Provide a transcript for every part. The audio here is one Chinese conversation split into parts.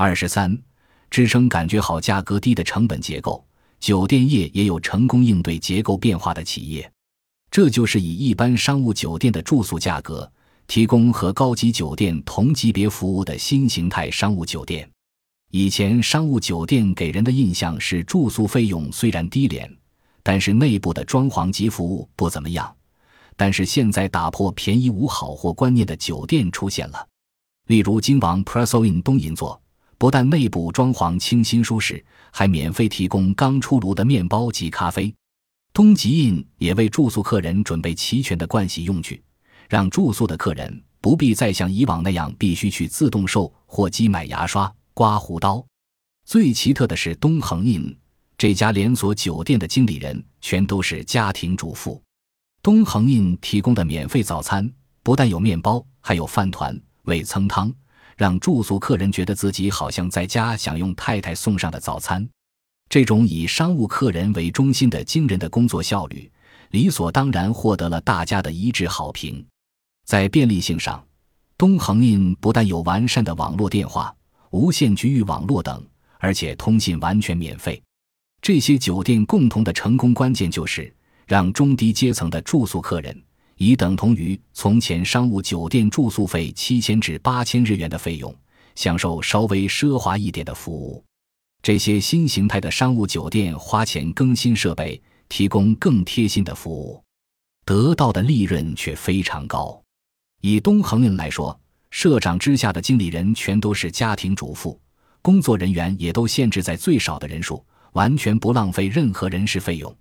二十三，支撑感觉好、价格低的成本结构。酒店业也有成功应对结构变化的企业，这就是以一般商务酒店的住宿价格提供和高级酒店同级别服务的新形态商务酒店。以前商务酒店给人的印象是住宿费用虽然低廉，但是内部的装潢及服务不怎么样。但是现在打破便宜无好货观念的酒店出现了，例如金王 Presso Inn 东银座。不但内部装潢清新舒适，还免费提供刚出炉的面包及咖啡。东极印也为住宿客人准备齐全的盥洗用具，让住宿的客人不必再像以往那样必须去自动售货机买牙刷、刮胡刀。最奇特的是东恒印这家连锁酒店的经理人全都是家庭主妇。东恒印提供的免费早餐不但有面包，还有饭团、味噌汤。让住宿客人觉得自己好像在家享用太太送上的早餐，这种以商务客人为中心的惊人的工作效率，理所当然获得了大家的一致好评。在便利性上，东恒印不但有完善的网络电话、无线局域网络等，而且通信完全免费。这些酒店共同的成功关键就是让中低阶层的住宿客人。已等同于从前商务酒店住宿费七千至八千日元的费用，享受稍微奢华一点的服务。这些新形态的商务酒店花钱更新设备，提供更贴心的服务，得到的利润却非常高。以东恒人来说，社长之下的经理人全都是家庭主妇，工作人员也都限制在最少的人数，完全不浪费任何人事费用。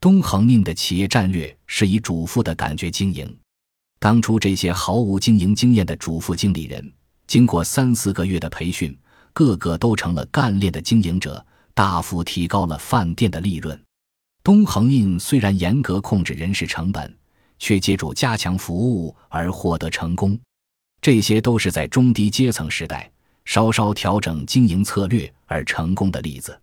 东恒印的企业战略是以主妇的感觉经营。当初这些毫无经营经验的主妇经理人，经过三四个月的培训，个个都成了干练的经营者，大幅提高了饭店的利润。东恒印虽然严格控制人事成本，却借助加强服务而获得成功。这些都是在中低阶层时代稍稍调整经营策略而成功的例子。